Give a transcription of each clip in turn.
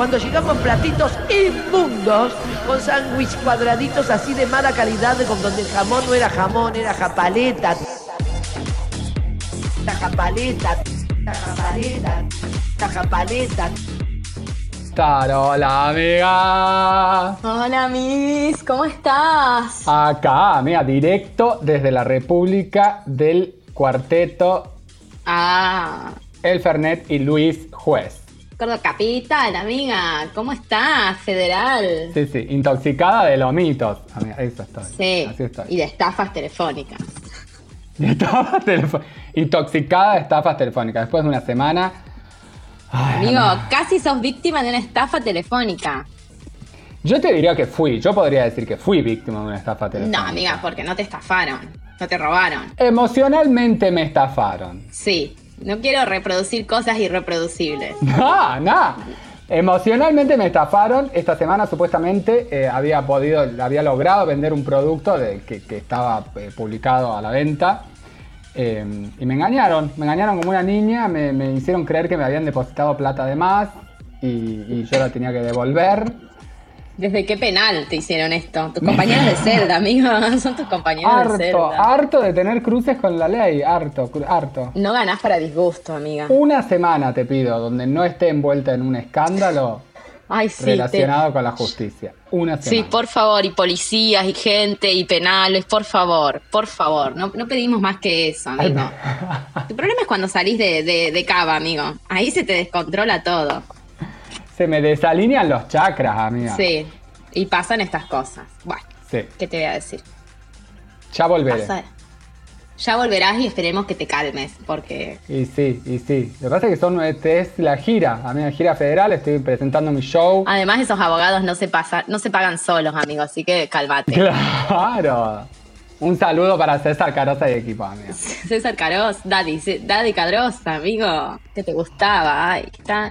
Cuando llegamos platitos inmundos, con sándwich cuadraditos así de mala calidad, con donde el jamón no era jamón, era japaleta. La japaleta, la japaleta, la japaleta. Hola, amiga. Hola, Miss, ¿cómo estás? Acá, amiga, directo desde la República del Cuarteto Ah, El Fernet y Luis Juez. Gordo Capital, amiga, ¿cómo estás? Federal. Sí, sí, intoxicada de lomitos. Amiga, eso estoy. Sí, Así estoy. y de estafas telefónicas. De estafas telefó- Intoxicada de estafas telefónicas. Después de una semana. Ay, Amigo, amiga. casi sos víctima de una estafa telefónica. Yo te diría que fui. Yo podría decir que fui víctima de una estafa telefónica. No, amiga, porque no te estafaron, no te robaron. Emocionalmente me estafaron. Sí, no quiero reproducir cosas irreproducibles. No, no. Emocionalmente me estafaron. Esta semana supuestamente eh, había podido, había logrado vender un producto que, estaba eh, publicado a la venta. Eh, y me engañaron, me engañaron como una niña, me, hicieron creer que me habían depositado plata de más y yo la tenía que devolver. ¿Desde qué penal te hicieron esto? Tus compañeros de celda, amigo. Son tus compañeros de Harto, celda. harto de tener cruces con la ley, harto, harto. No ganás para disgusto, amiga. Una semana te pido donde no esté envuelta en un escándalo Ay, sí. te- relacionado con la justicia. Una semana. Sí, por favor, y policías, y gente, y penales, por favor, por favor. No, no pedimos más que eso, amigo. Tu problema es cuando salís de, de, de cava, amigo. Ahí se te descontrola todo. Se me desalinean los chakras, amiga. Sí, y pasan estas cosas. Bueno, Sí. ¿qué te voy a decir? Ya volveré. Pasa- Ya volverás y esperemos que te calmes, porque Y sí, y sí. Lo que pasa es que son, este, es la gira, amiga, gira federal, estoy presentando mi show. además esos abogados no se pasan, no se pagan solos, amigo, así que calmate. Claro. Un saludo para César Carosa y equipo, amiga. César Caros, Daddy, Daddy Cadrosa, amigo, que te gustaba, ay, está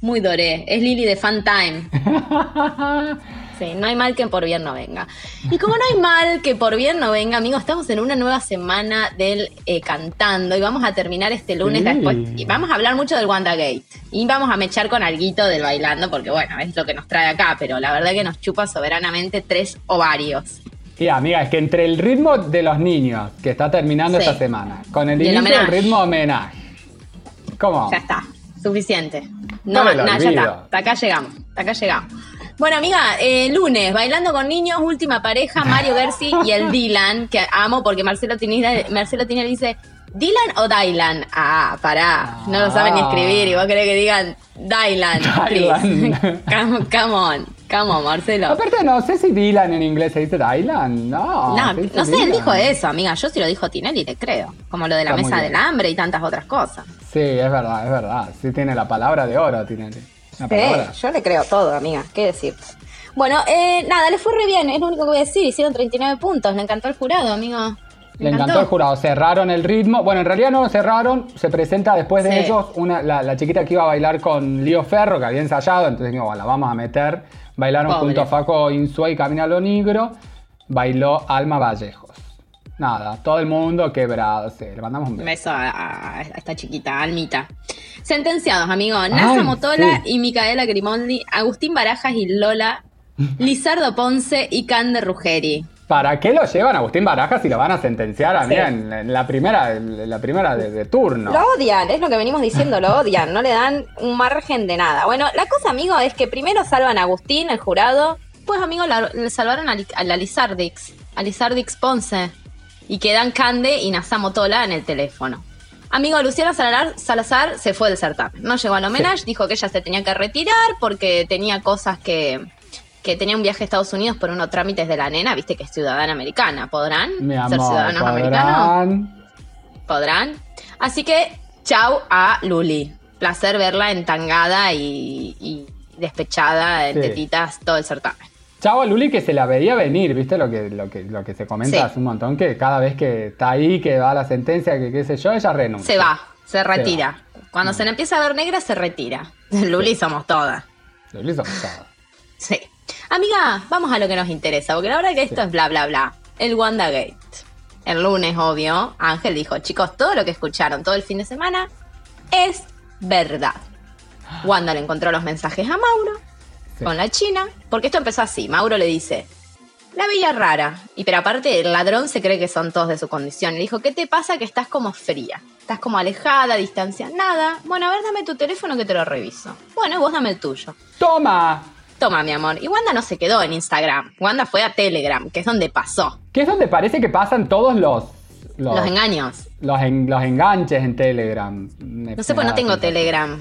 muy doré. Es Lili de Fun Time. Sí, no hay mal que por bien no venga. Y como no hay mal que por bien no venga, amigo, estamos en una nueva semana del eh, cantando y vamos a terminar este lunes Sí. después. Y vamos a hablar mucho del WandaGate. Y vamos a mechar con alguito del bailando, porque bueno, es lo que nos trae acá, pero la verdad que nos chupa soberanamente tres ovarios. Y amiga, es que entre el ritmo de los niños, que está terminando Sí. esta semana, con el inicio del ritmo homenaje. ¿Cómo? Ya está, suficiente. No No, ya está. Hasta acá llegamos, hasta acá llegamos. Bueno, amiga, eh, lunes, bailando con niños, última pareja, Mario Gersi y el Dylan, que amo porque Marcelo Tinelli, Marcelo Tinelli dice, ¿Dylan o Dylan? Ah, pará, no lo saben ni escribir y vos querés que digan Dylan. Dylan. please. come, come on, come on, Marcelo. Aparte, no sé si Dylan en inglés se dice Dylan. No. No, no sé, él dijo eso, amiga. Yo sí lo dijo Tinelli, le creo. Como lo de la Está mesa del hambre y tantas otras cosas. Sí, es verdad, es verdad. Sí tiene la palabra de oro, tiene. La palabra. yo le creo todo, amiga. ¿Qué decir? Bueno, eh, nada, le fue re bien, es lo único que voy a decir. Hicieron 39 puntos, le encantó el jurado, amigo. Le encantó el jurado, cerraron el ritmo. Bueno, en realidad no lo cerraron, se presenta después de Sí. ellos una, la, la chiquita que iba a bailar con Lío Ferro, que había ensayado, entonces digo, bueno, la vamos a meter. Bailaron Pobre. junto a Faco Insue y Camila Lo Negro, bailó Alma Vallejos. Nada, todo el mundo quebrado, sí, le mandamos un Un beso. beso a, esta chiquita, Almita. Sentenciados, amigo. Nasa Motola sí. y Micaela Grimaldi, Agustín Barajas y Lola, Lizardo Ponce y Cande Ruggeri. ¿Para qué lo llevan a Agustín Barajas si lo van a sentenciar a mí Sí. en, en la primera, en la primera de, de turno? Lo odian, es lo que venimos diciendo, lo odian, no le dan un margen de nada. Bueno, la cosa, amigo, es que primero salvan a Agustín, el jurado, pues, amigo, la- le salvaron a, la Lizardix, a Lizardix Ponce, y quedan Cande y Nazamo Tola en el teléfono. Amigo, Luciana Salazar, Salazar se fue del certamen, no llegó al homenaje, dijo que ella se tenía que retirar porque tenía cosas que... Que tenía un viaje a Estados Unidos por unos trámites de la nena, viste que es ciudadana americana. ¿Podrán ser ciudadanos americanos? podrán. Así que, chau a Luli. Placer verla entangada y, y despechada en Sí. tetitas todo el certamen. Chavo Luli que se la veía venir, ¿viste? Lo que, lo que, lo que se comenta Sí. hace un montón, que cada vez que está ahí, que va a la sentencia, que qué sé yo, ella renuncia. Se va, se retira. Cuando se le empieza a ver negra, se retira. Luli somos todas. Luli son pesadas. Sí. Amiga, vamos a lo que nos interesa, porque la verdad que esto es bla, bla, bla. El WandaGate. El lunes, obvio, Ángel dijo, chicos, todo lo que escucharon todo el fin de semana es verdad. Wanda le encontró los mensajes a Mauro con la China, porque esto empezó así. Mauro le dice, la veía rara. Y pero aparte, el ladrón se cree que son todos de su condición. Le dijo, ¿qué te pasa que estás como fría? Estás como alejada, distancia. Nada. Bueno, a ver, dame tu teléfono que te lo reviso. Bueno, vos dame el tuyo. ¡Toma! Toma, mi amor. Y Wanda no se quedó en Instagram. Wanda fue a Telegram, que es donde pasó. Que es donde parece que pasan todos los... Los, engaños. Los, en- los enganches en Telegram. Me- No sé, pues no tengo. Telegram.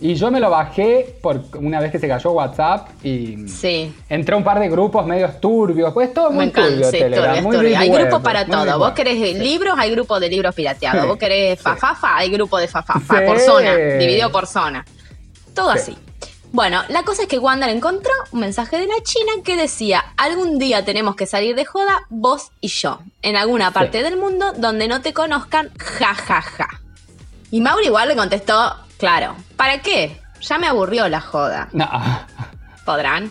Y yo me lo bajé por una vez que se cayó WhatsApp y Sí. entré a un par de grupos medios turbios. Pues todo muy Me encanta, turbio sí, Telegram. turbio, muy turbio. Hay grupos para todo. Vos querés Sí. libros, hay grupos de libros pirateados. Vos querés fafafa, hay grupo de fafafa. Por zona, dividido por zona. Todo Sí. así. Bueno, la cosa es que Wanda le encontró un mensaje de la China que decía, algún día tenemos que salir de joda, vos y yo, en alguna parte del mundo donde no te conozcan, ja, ja, ja. Y Mauro igual le contestó, claro, ¿para qué? Ya me aburrió la joda. No. ¿Podrán?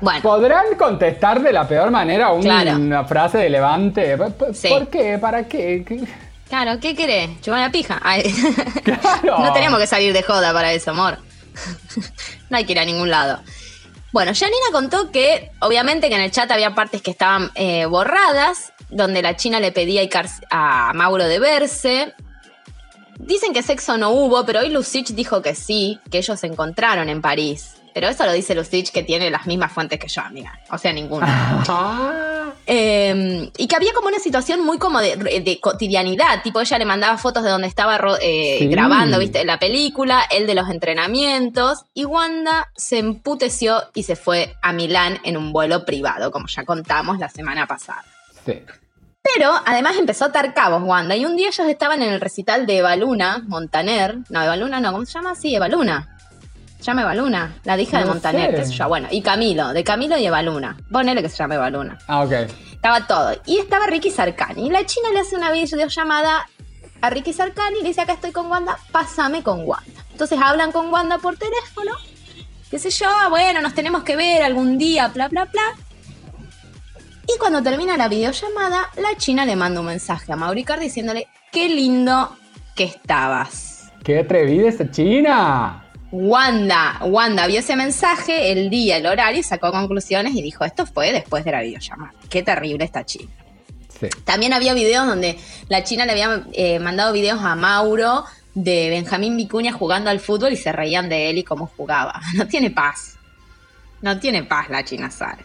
Bueno, ¿Podrán contestar de la peor manera Claro. una frase de levante? ¿P- p- Sí. ¿Por qué? ¿Para qué? Claro, ¿qué querés? ¿Chupar la pija? Ay. Claro. No tenemos que salir de joda para eso, amor. no hay que ir a ningún lado. Bueno, Janina contó que, obviamente, que en el chat había partes que estaban eh, borradas, donde la China le pedía a Mauro de verse. Dicen que sexo no hubo, pero hoy Lucich dijo que sí, que ellos se encontraron en París. Pero eso lo dice Lucich, que tiene las mismas fuentes que yo, amiga. O sea, ninguna. Ah. Eh, y que había como una situación muy como de, de cotidianidad, tipo ella le mandaba fotos de donde estaba eh, Sí. grabando, viste, la película, él de los entrenamientos, y Wanda se emputeció y se fue a Milán en un vuelo privado, como ya contamos la semana pasada. Sí. Pero además empezó a atar cabos Wanda, y un día ellos estaban en el recital de Evaluna, Montaner, no, Evaluna no, ¿cómo se llama? Sí, Evaluna. Se llama Evaluna, la hija de Montaner, qué sé yo, bueno, y Camilo, de Camilo y Evaluna. Ponele que se llama Evaluna. Ah, ok. Estaba todo. Y estaba Ricky Sarkani. Y la china le hace una videollamada a Ricky Sarkani y le dice, acá estoy con Wanda, pásame con Wanda. Entonces hablan con Wanda por teléfono. Qué sé yo, "Ah, bueno, nos tenemos que ver algún día, bla, bla, bla. Y cuando termina la videollamada, la china le manda un mensaje a Mauricar diciéndole, qué lindo que estabas. ¡Qué atrevida esa china! Wanda, Wanda vio ese mensaje, el día, el horario, y sacó conclusiones y dijo, esto fue después de la videollamada. Qué terrible esta china. Sí. También había videos donde la China le había eh, mandado videos a Mauro de Benjamín Vicuña jugando al fútbol y se reían de él y cómo jugaba. No tiene paz. No tiene paz la China Sara.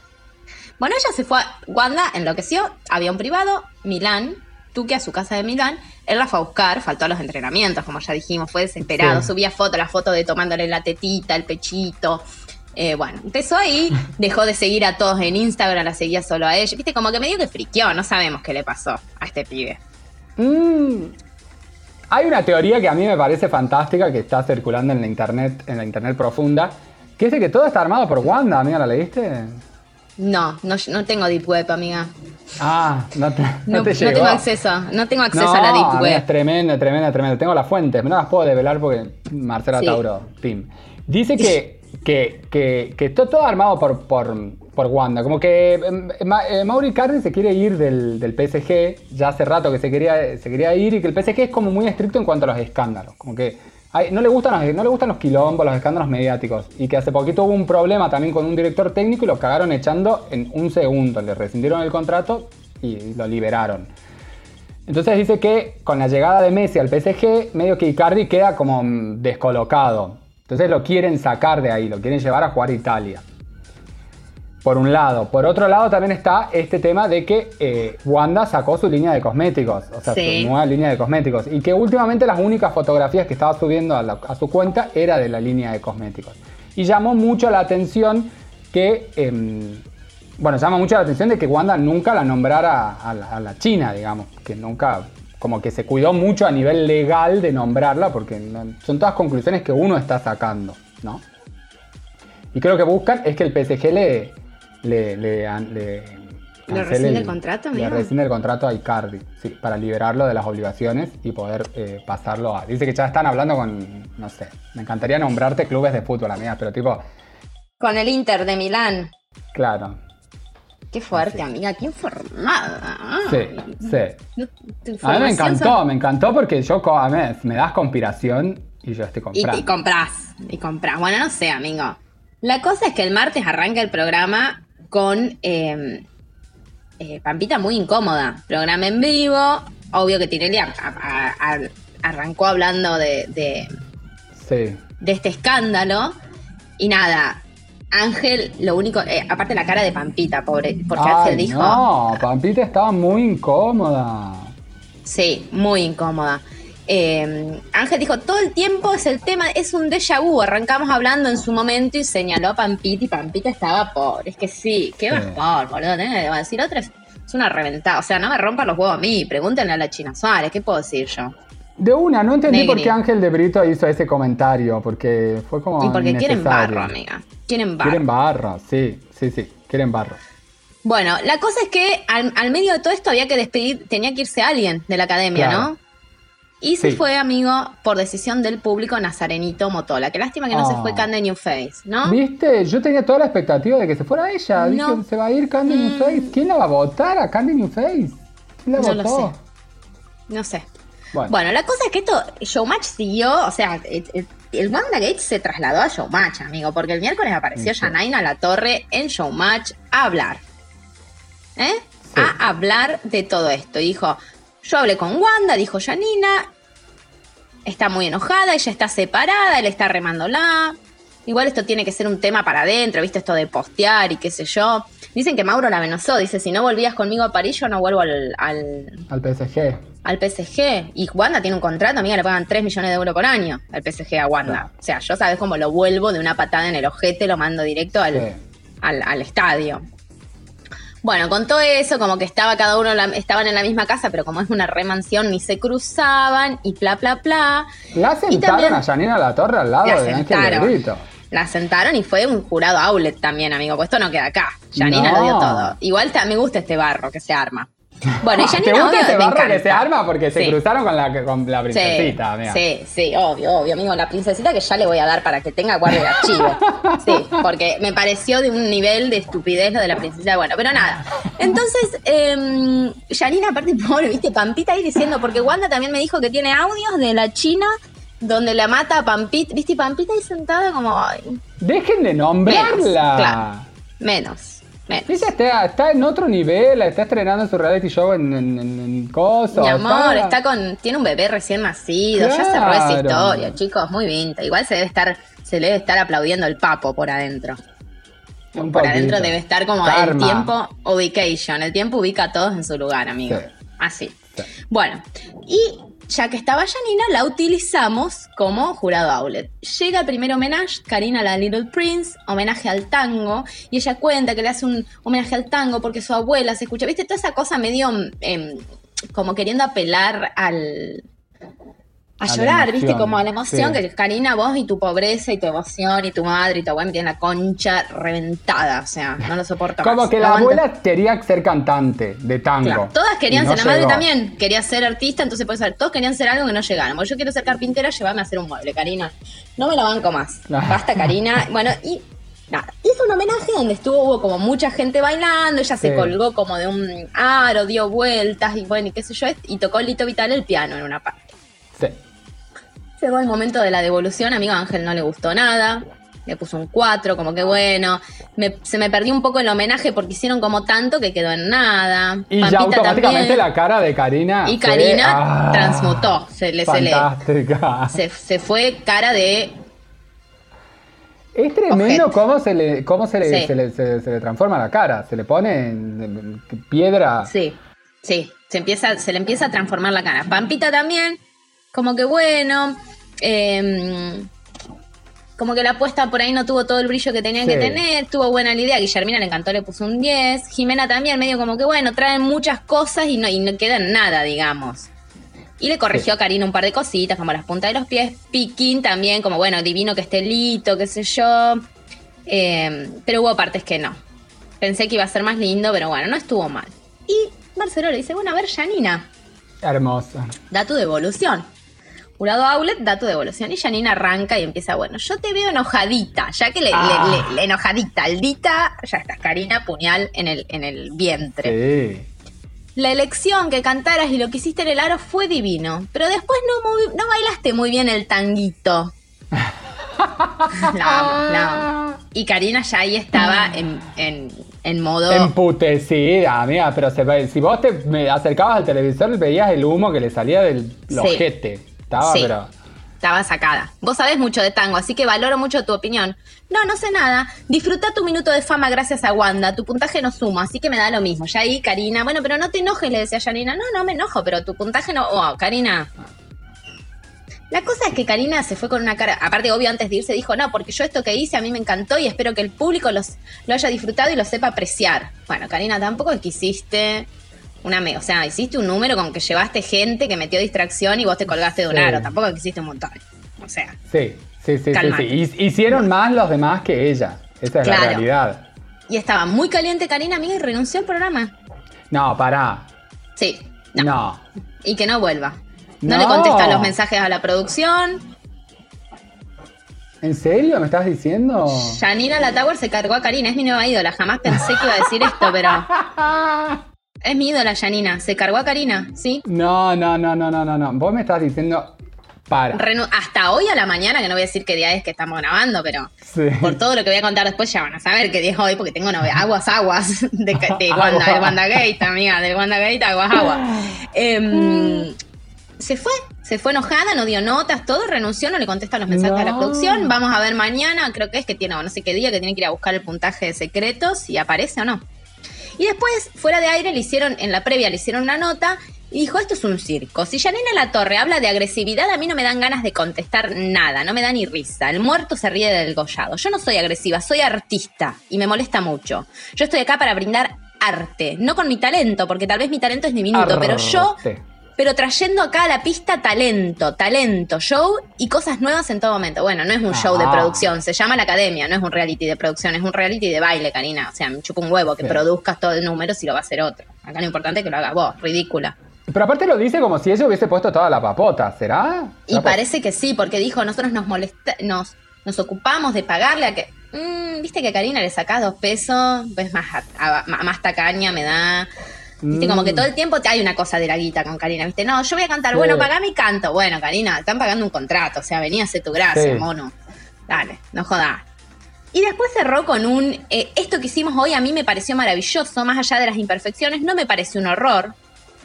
Bueno, ella se fue a Wanda, enloqueció, había un privado, Milán, Tuque a su casa de Milán, él la fue a buscar, faltó a los entrenamientos, como ya dijimos, fue desesperado, Sí. subía fotos, la foto de tomándole la tetita, el pechito. Eh, bueno, empezó ahí, dejó de seguir a todos en Instagram, la seguía solo a ella. Viste, como que medio que friqueó, no sabemos qué le pasó a este pibe. Mm. Hay una teoría que a mí me parece fantástica que está circulando en la internet, en la internet profunda, que es de que todo está armado por Wanda, amiga, ¿la leíste? No, no, no tengo Deep Web, amiga. Ah, no te, no No, te no llegó. tengo acceso, no tengo acceso a la Deep Web. Es tremendo, tremendo, tremendo. Tengo las fuentes, no las puedo develar porque Marcela Sí. Tauro, Pim. Dice que, que, que, que está todo armado por, por, por Wanda. Como que eh, Ma- eh, Mauri Cardi se quiere ir del, del PSG, ya hace rato que se quería, se quería ir, y que el PSG es como muy estricto en cuanto a los escándalos. Como que no, le gustan los, no le gustan los quilombos, los escándalos mediáticos. Y que hace poquito hubo un problema también con un director técnico y lo cagaron echando en un segundo. Le rescindieron el contrato y lo liberaron. Entonces dice que con la llegada de Messi al PSG, medio que Icardi queda como descolocado. Entonces lo quieren sacar de ahí, lo quieren llevar a jugar a Italia. Por un lado. Por otro lado también está este tema de que eh, Wanda sacó su línea de cosméticos, o sea, Sí. su nueva línea de cosméticos. Y que últimamente las únicas fotografías que estaba subiendo a, la- a su cuenta era de la línea de cosméticos. Y llamó mucho la atención que... em, bueno, llama mucho la atención de que Wanda nunca la nombrara a la, a la China, digamos, que nunca, como que se cuidó mucho a nivel legal de nombrarla, porque son todas conclusiones que uno está sacando, ¿no? Y creo que buscan es que el PSG le, le, le, le cancele rescinde el contrato, Le rescinde el contrato a Icardi, sí, para liberarlo de las obligaciones y poder eh, pasarlo a... Dice que ya están hablando con, no sé, me encantaría nombrarte clubes de fútbol, amigas, pero tipo, Con el Inter de Milán. claro, Qué fuerte, amiga, qué informada. sí, sí. A mí me encantó, me encantó porque yo, a mí me das conspiración Y yo estoy Y, comprando. y comprás, y comprás. Bueno, no sé, amigo. La cosa es que el martes arranca el programa con eh, eh, Pampita muy incómoda. Programa en vivo. Obvio que Tinelli a- a- a- arrancó hablando de, de- Sí. de este escándalo. Y nada, Ángel, lo único, eh, aparte la cara de Pampita, pobre, porque Ay, Ángel dijo, No, Pampita estaba muy incómoda. sí, muy incómoda. Eh, Ángel dijo, todo el tiempo es el tema, es un déjà vu. Arrancamos hablando en su momento y señaló a Pampita y Pampita estaba pobre. Es que sí, qué bajón, boludo. tenés que decir otra es, una reventada. O sea, no me rompan los huevos a mí. Pregúntenle a la China Suárez, ¿qué puedo decir yo? De una, no entendí Negri. por qué Ángel de Brito hizo ese comentario, porque fue como y porque quieren barro, amiga. Quieren barro. Quieren barro, sí, sí, sí, quieren barro. Bueno, la cosa es que al, al medio de todo esto había que despedir, tenía que irse alguien de la academia, Claro. ¿no? Y se Sí. fue, amigo, por decisión del público, Nazarenito Motola. Qué lástima que no se fue Cande New Face, ¿no? ¿Viste? Yo tenía toda la expectativa de que se fuera ella. No. Dije, se va a ir Candy New Mm. Face. ¿Quién la va a votar a Candy New Face? ¿Quién la No lo votó? sé. No sé. Bueno, Bueno, la cosa es que esto, Showmatch siguió, o sea, el, el, el WandaGate se trasladó a Showmatch, amigo, porque el miércoles apareció Sí. Janaina La Torre en Showmatch a hablar. ¿Eh? Sí. A hablar de todo esto. Y dijo, yo hablé con Wanda, dijo Janina, está muy enojada, ella está separada, él está remándola. Igual esto tiene que ser un tema para adentro, ¿viste? Esto de postear y qué sé yo. Dicen que Mauro la amenazó, dice, si no volvías conmigo a París, yo no vuelvo al, al, al PSG. al PSG. Y Wanda tiene un contrato, amiga, le pagan 3 millones de euros por año al PSG a Wanda. Claro. O sea, yo sabes cómo lo vuelvo de una patada en el ojete, lo mando directo al, Sí. al, al estadio. Bueno, con todo eso, como que estaba cada uno, en la- estaban en la misma casa, pero como es una remansión, ni se cruzaban y bla, bla, bla. La Y sentaron también- a Janina La Torre al lado La de Ángel. Brito. La sentaron y fue un jurado outlet también, amigo, pues esto no queda acá. Janina No. lo dio todo. Igual me gusta este barro que se arma. Bueno, y Janina ¿Te gusta obvio, ese barro que se arma? Porque se Sí. cruzaron con la, con la princesita, sí, amiga. Sí, sí, obvio, obvio, amigo. La princesita que ya le voy a dar para que tenga guardia de archivo. Sí, porque me pareció de un nivel de estupidez lo de la princesita. Bueno, pero nada. Entonces, eh, Janina, aparte, pobre, viste, Pampita ahí diciendo, porque Wanda también me dijo que tiene audios de la China donde la mata a Pampita, viste, Pampita ahí sentada como, ay, Dejen de menos, nombrarla. claro, menos, Ella está, está en otro nivel, está estrenando su reality show en, en, en. Mi amor, está con. Tiene un bebé recién nacido. Ya cerró esa historia, chicos. Muy vinta. Igual se debe estar. Se debe estar aplaudiendo el papo por adentro. Un por poquito. adentro debe estar como el tiempo ubication. El tiempo ubica a todos en su lugar, amigo. Sí. Así. Sí. Bueno, y ya que estaba Janina, la utilizamos como jurado outlet. Llega el primer homenaje, Karina la Little Prince, homenaje al tango, y ella cuenta que le hace un homenaje al tango porque su abuela se escucha, viste, toda esa cosa medio em, como queriendo apelar al... A, llorar, viste, como a la emoción, sí. que Karina, vos y tu pobreza y tu emoción y tu madre y tu abuela me tienen la concha reventada, o sea, no lo soporto Como más. que la aguanto. abuela quería ser cantante de tango. Claro, todas querían no ser, la madre también quería ser artista, entonces puede ser, todos querían ser algo que no llegaron. Porque yo quiero ser carpintera, llévame a hacer un mueble, Karina. No me la banco más. Basta, Karina. Bueno, y nada, hizo un homenaje donde estuvo, hubo como mucha gente bailando, ella se colgó como de un aro, dio vueltas y bueno, y qué sé yo, y tocó Lito Vital el piano en una parte. Sí. Llegó el momento de la devolución, amigo Ángel no le gustó nada. Le puso un 4, como que bueno. Me- se me perdió un poco el homenaje porque hicieron como tanto que quedó en nada. Y ya automáticamente también. la cara de Karina. Y fue, Karina ah, transmutó, se le- se le-. Se, fue cara de. Es tremendo cómo se le, cómo se le, Sí. se le, se- se le transforma la cara. Se le pone en- en piedra. Sí, sí. Se, empieza, se le empieza a transformar la cara. Pampita también, como que bueno. em, como que la apuesta por ahí no tuvo todo el brillo que tenía Sí. que tener, tuvo buena la idea, Guillermina le encantó, le puso un 10, Jimena también, medio como que bueno, traen muchas cosas y no, y no queda nada, digamos. Y le corrigió a Karina un par de cositas, como las puntas de los pies. Piquín también, como bueno, divino que esté lito, qué sé yo. Eh, pero hubo partes que no. Pensé que iba a ser más lindo, pero bueno, no estuvo mal. Y Marcelo le dice, bueno, a ver, Janina, Hermosa. da tu devolución. Jurado Outlet, da tu devolución. Y Janina arranca y empieza, bueno, yo te veo enojadita, ya que le, Ah. le- le- le enojadita, aldita, ya estás, Karina, puñal en el, en el vientre. Sí. la elección que cantaras y lo que hiciste en el aro fue divino, pero después no, no bailaste muy bien el tanguito. La. Y Karina ya ahí estaba en, en, en modo... Emputecida, amiga, pero se si vos te me acercabas al televisor veías el humo que le salía del Sí. ojete. Estaba, Sí. pero. Estaba sacada. Vos sabés mucho de tango, así que valoro mucho tu opinión. No, no sé nada. Disfruta tu minuto de fama gracias a Wanda. Tu puntaje no suma, así que me da lo mismo. Ya ahí, Karina. Bueno, pero no te enojes, le decía Janina. No, no me enojo, pero tu puntaje no. Oh, Karina. La cosa es que Karina se fue con una cara. Aparte, obvio, antes de irse dijo: No, porque yo esto que hice a mí me encantó y espero que el público los, lo haya disfrutado y lo sepa apreciar. Bueno, Karina, tampoco hiciste. Una o sea, hiciste un número con que llevaste gente que metió distracción y vos te colgaste de un Sí. aro. Tampoco que hiciste un montón. O sea, Sí, sí, sí, sí, Hicieron más los demás que ella. Esa es la realidad. y estaba muy caliente Karina, amiga, y renunció al programa. No, pará. Sí, No. no. Y que no vuelva. No, No. le contestan los mensajes a la producción. ¿En serio me estás diciendo? Janina La Tower se cargó a Karina. Es mi nueva ídola. Jamás pensé que iba a decir esto, pero. Es mi ídola, Janina. Se cargó a Karina, ¿sí? No, no, no, no, no, no, no. Vos me estás diciendo. Para. Renu- Hasta hoy a la mañana, que no voy a decir qué día es que estamos grabando, pero Sí. por todo lo que voy a contar después ya van a saber qué día es hoy, porque tengo aguas, aguas de, de Wanda, del WandaGate, amiga, del WandaGate, aguas, aguas. Em, se fue, se fue enojada, no dio notas, todo, renunció, no le contesta los mensajes a la No. producción. Vamos a ver mañana, creo que es que tiene, o no sé qué día, que tiene que ir a buscar el puntaje de secretos, si aparece o no. Y después, fuera de aire, le hicieron, en la previa le hicieron una nota y dijo, esto es un circo. Si Janina La Torre habla de agresividad, a mí no me dan ganas de contestar nada, no me da ni risa. El muerto se ríe del gollado. Yo no soy agresiva, soy artista y me molesta mucho. Yo estoy acá para brindar arte, no con mi talento, porque tal vez mi talento es diminuto, pero yo Arte. Pero trayendo acá a la pista talento, talento, show y cosas nuevas en todo momento. Bueno, no es un show de Ah. producción, se llama la academia, no es un reality de producción, es un reality de baile, Karina. O sea, me chupa un huevo que Sí. produzcas todo el número si lo va a hacer otro. Acá lo importante es que lo hagas vos, ridícula. Pero aparte lo dice como si ella hubiese puesto toda la papota, ¿será? Y parece que sí, porque dijo, nosotros nos molesta, nos, nos ocupamos de pagarle a que. Mm, Viste que a Karina le sacás dos pesos, pues más, a- a- más tacaña me da. Viste, como que Mm. todo el tiempo te hay una cosa de la guita con Karina, ¿viste? No, yo voy a cantar, Sí. bueno, pagame y canto. Bueno, Karina, están pagando un contrato, o sea, vení a hacer tu gracia, Sí. mono. Dale, no jodas. Y después cerró con un, eh, esto que hicimos hoy a mí me pareció maravilloso, más allá de las imperfecciones, no me pareció un horror.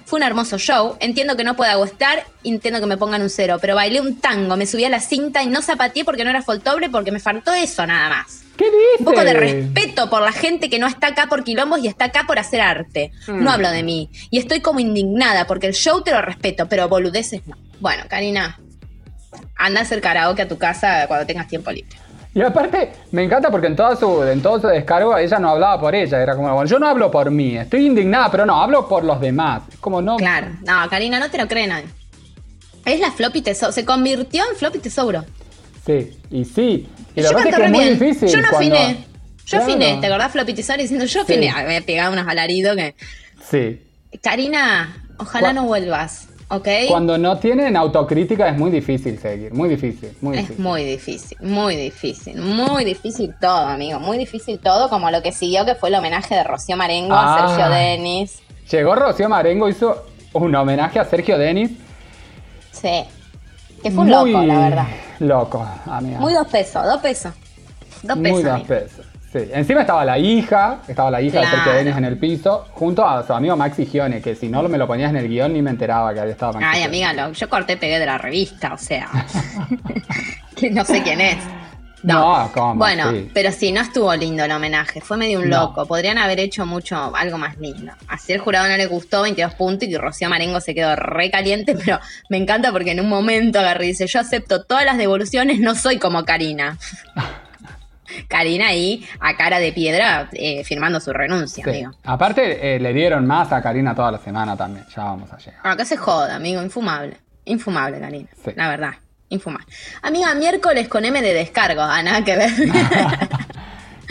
Fue un hermoso show, entiendo que no pueda gustar, entiendo que me pongan un cero, pero bailé un tango, me subí a la cinta y no zapateé porque no era foltobre, porque me faltó eso nada más. Un poco de respeto por la gente que no está acá por quilombos y está acá por hacer arte. Mm. No hablo de mí. Y estoy como indignada porque el show te lo respeto, pero boludeces no. Bueno, Karina, anda a hacer karaoke a tu casa cuando tengas tiempo libre. Y aparte, me encanta porque en, toda su, en todo su descargo ella no hablaba por ella. Era como, bueno, yo no hablo por mí, estoy indignada, pero no, hablo por los demás. Es como no. Claro. No, Karina, no te lo cree nadie. Es la floppy tesouro. Se convirtió en floppy tesouro. Sí, y sí. Y yo es que es muy bien. difícil. Yo no cuando- afiné. Yo Claro. afiné. ¿Te acordás tesouro diciendo yo Sí. afiné? Ah, Me he pegado unos alaridos que... Sí. Karina, ojalá Cu- no vuelvas, ¿ok? Cuando no tienen autocrítica es muy difícil seguir. Muy difícil, muy Es difícil. muy difícil, muy difícil, muy difícil todo, amigo, muy difícil todo, como lo que siguió que fue el homenaje de Rocío Marengo Ah. a Sergio Denis. Llegó Rocío Marengo, hizo un homenaje a Sergio Denis. Sí, que fue un Muy loco, la verdad. Loco, amiga. Muy dos pesos, dos pesos. Dos Muy pesos. dos amigo. pesos. Sí. Encima estaba la hija, estaba la hija de Claro. Denis en el piso, junto a su amigo Maxi Gione, que si no me lo ponías en el guion ni me enteraba que había estado Maxi Ay, Gione. amiga, lo- yo corté pegué de la revista, o sea. que no sé quién es. No, ¿cómo? Bueno, Sí. pero sí, no estuvo lindo el homenaje, fue medio un No. loco. Podrían haber hecho mucho, algo más lindo. Así el jurado no le gustó, 22 puntos, y Rocío Marengo se quedó re caliente, pero me encanta porque en un momento agarré y dice, yo acepto todas las devoluciones, no soy como Karina. Karina ahí, a cara de piedra, eh, firmando su renuncia, Sí. amigo. Aparte, eh, le dieron más a Karina toda la semana también. Ya vamos a llegar. Acá se joda, amigo, infumable. Infumable, Karina. Sí. La verdad, infumable. Amiga, miércoles con M de descargo, ah, nada que ver.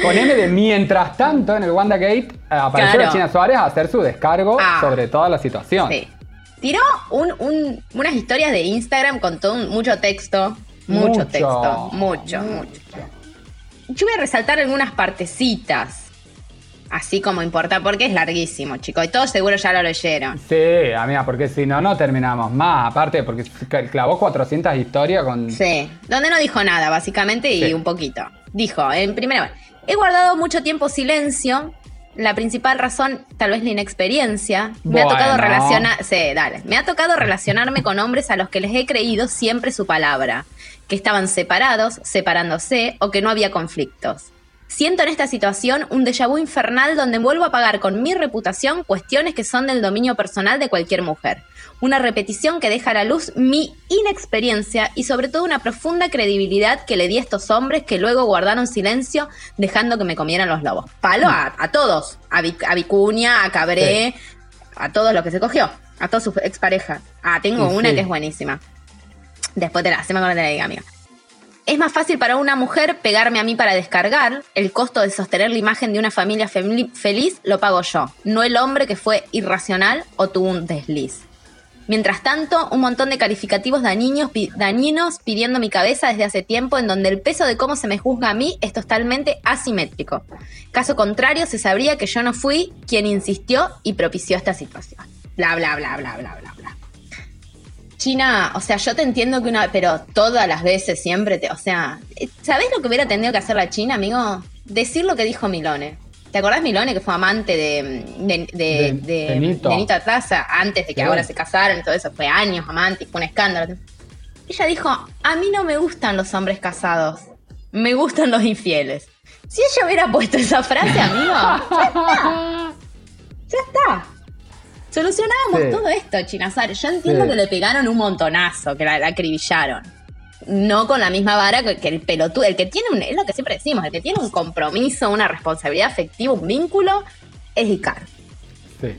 Con M de mientras tanto en el WandaGate eh, apareció Claro. la China Suárez a hacer su descargo Ah. sobre toda la situación. Sí. Tiró un- un- unas historias de Instagram con todo un- mucho texto. Mucho, Mucho, texto. Mucho, mucho. Yo voy a resaltar algunas partecitas. Así como importa, porque es larguísimo, chicos. Y todos seguro ya lo leyeron. Sí, amiga, porque si no, no terminamos más. Aparte, porque clavó 400 historias con. Sí, donde no dijo nada, básicamente, y Sí. un poquito. Dijo, en primera he guardado mucho tiempo silencio. La principal razón, tal vez la inexperiencia. Me ha tocado relacionar. Sí, dale. Me ha tocado relacionarme con hombres a los que les he creído siempre su palabra. Que estaban separados, separándose o que no había conflictos. Siento en esta situación un déjà vu infernal donde vuelvo a pagar con mi reputación cuestiones que son del dominio personal de cualquier mujer. Una repetición que deja a la luz mi inexperiencia y sobre todo una profunda credibilidad que le di a estos hombres que luego guardaron silencio dejando que me comieran los lobos. Palo a, a todos, a, Vic- a Vicuña, a Cabré, a todos los que se cogió, a todas sus exparejas. Ah, tengo una que es buenísima. Después te la, se me acuerda de la diga, amiga. Es más fácil para una mujer pegarme a mí para descargar. El costo de sostener la imagen de una familia feliz lo pago yo, no el hombre que fue irracional o tuvo un desliz. Mientras tanto, un montón de calificativos dañinos, pi- dañinos pidiendo mi cabeza desde hace tiempo en donde el peso de cómo se me juzga a mí es totalmente asimétrico. Caso contrario, se sabría que yo no fui quien insistió y propició esta situación. Bla, bla, bla, bla, bla, bla. China, o sea, yo te entiendo que una, pero todas las veces siempre te, o sea, ¿sabés lo que hubiera tenido que hacer la China, amigo? Decir lo que dijo Milone. ¿Te acordás Milone que fue amante de, de, de, De- de- Nito. Nito antes de que Sí. ahora se casaran y todo eso? Fue años amante y fue un escándalo. Ella dijo, a mí no me gustan los hombres casados, me gustan los infieles. Si ella hubiera puesto esa frase, amigo, ya está. Ya está. Solucionábamos Sí. todo esto, Chinazar. Yo entiendo Sí. que le pegaron un montonazo, que la, la acribillaron. No con la misma vara que, que el pelotudo, el que tiene un, es lo que siempre decimos, el que tiene un compromiso, una responsabilidad afectiva, un vínculo, es Icar. Sí.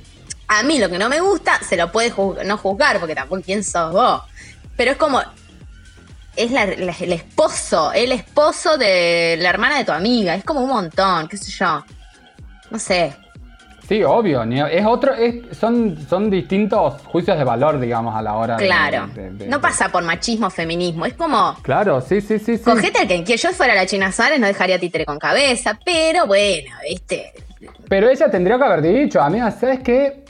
A mí lo que no me gusta, se lo puede no juzgar, porque tampoco quién sos vos. Pero es como. Es la- la- el esposo, el esposo de la hermana de tu amiga. Es como un montón, qué sé yo. No sé. Sí, obvio. Es otro, es- son, son distintos juicios de valor, digamos, a la hora de- Claro. de- de- no pasa por machismo, feminismo. Es como. Claro, sí, sí, sí. sí. Cogete al que, que yo fuera la China Suárez, no dejaría títere con cabeza. Pero bueno, viste. Pero ella tendría que haber dicho, amiga, ¿sabes qué?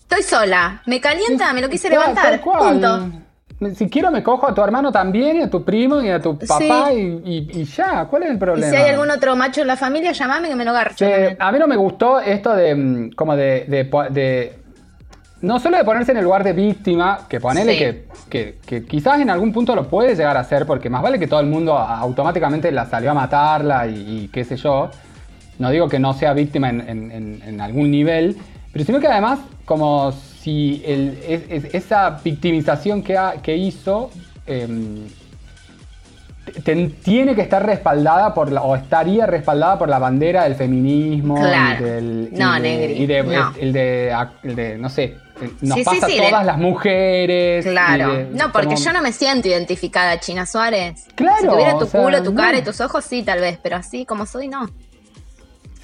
Estoy sola. Me calienta, me lo quise levantar. Punto. Si quiero me cojo a tu hermano también, y a tu primo, y a tu papá, Sí. y, y- y ya. ¿Cuál es el Y problema? si hay algún otro macho en la familia, llamame que me lo garcho. A mí no me gustó esto de mm, como de, de no solo de ponerse en el lugar de víctima, que ponele Sí. que, que- que quizás en algún punto lo puede llegar a hacer, porque más vale que todo el mundo automáticamente la salió a matarla y, y qué sé yo. No digo que no sea víctima en, en- en- en algún nivel, pero sino que además como si el- es- es- esa victimización que, ha- que hizo em, ten- tiene que estar respaldada por la, o estaría respaldada por la bandera del feminismo Claro. y del y No, de- negri, y de, no. el de, el de, no sé nos Sí, pasa sí, a todas de- las mujeres Claro. de- no, porque como- yo no me siento identificada, China Suárez. Claro, Si tuviera tu o sea, culo, tu cara no. y tus ojos, sí, tal vez. Pero así como soy, no.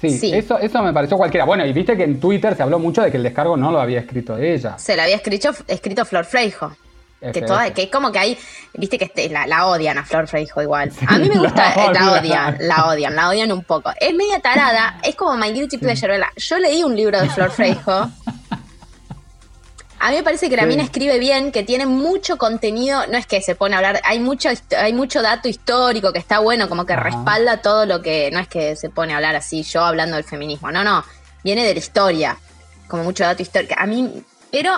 Sí, sí. Eso, eso me pareció cualquiera bueno y viste que en Twitter se habló mucho de que el descargo no lo había escrito ella Se la había escrito, escrito Flor Freijo. Que, toda, que es como que hay, viste que este- la, la odian a Flor Freijo igual. A mí me gusta, la eh, la, odian. odian, la odian, la odian un poco. Es media tarada, es como My Guilty Pleasure. ¿verdad? Yo leí un libro de Flor Freijo. A mí me parece que la Sí. mina escribe bien, que tiene mucho contenido, no es que se pone a hablar, hay mucho, hay mucho dato histórico que está bueno, como que Ajá. respalda todo lo que, no es que se pone a hablar así, yo hablando del feminismo, no, no, viene de la historia, como mucho dato histórico. A mí, pero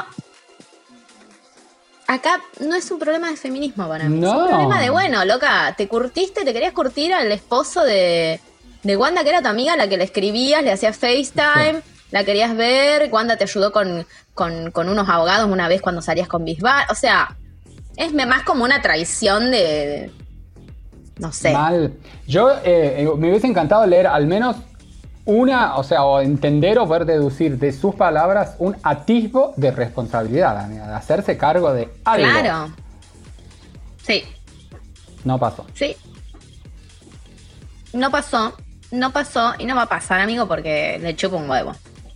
acá no es un problema de feminismo para mí, es No. un problema de, bueno, loca, te curtiste, te querías curtir al esposo de, de Wanda, que era tu amiga, la que le escribías, le hacías FaceTime, la querías ver, Wanda te ayudó con, con, con unos abogados una vez cuando salías con Bisbal, o sea, es más como una traición de... de- no sé. Mal. Yo eh, eh, me hubiese encantado leer al menos una, o sea, o entender o poder deducir de sus palabras un atisbo de responsabilidad, amiga, de hacerse cargo de algo. Claro. Sí, No pasó. sí. No pasó, no pasó y no va a pasar, amigo, porque le chupa un huevo.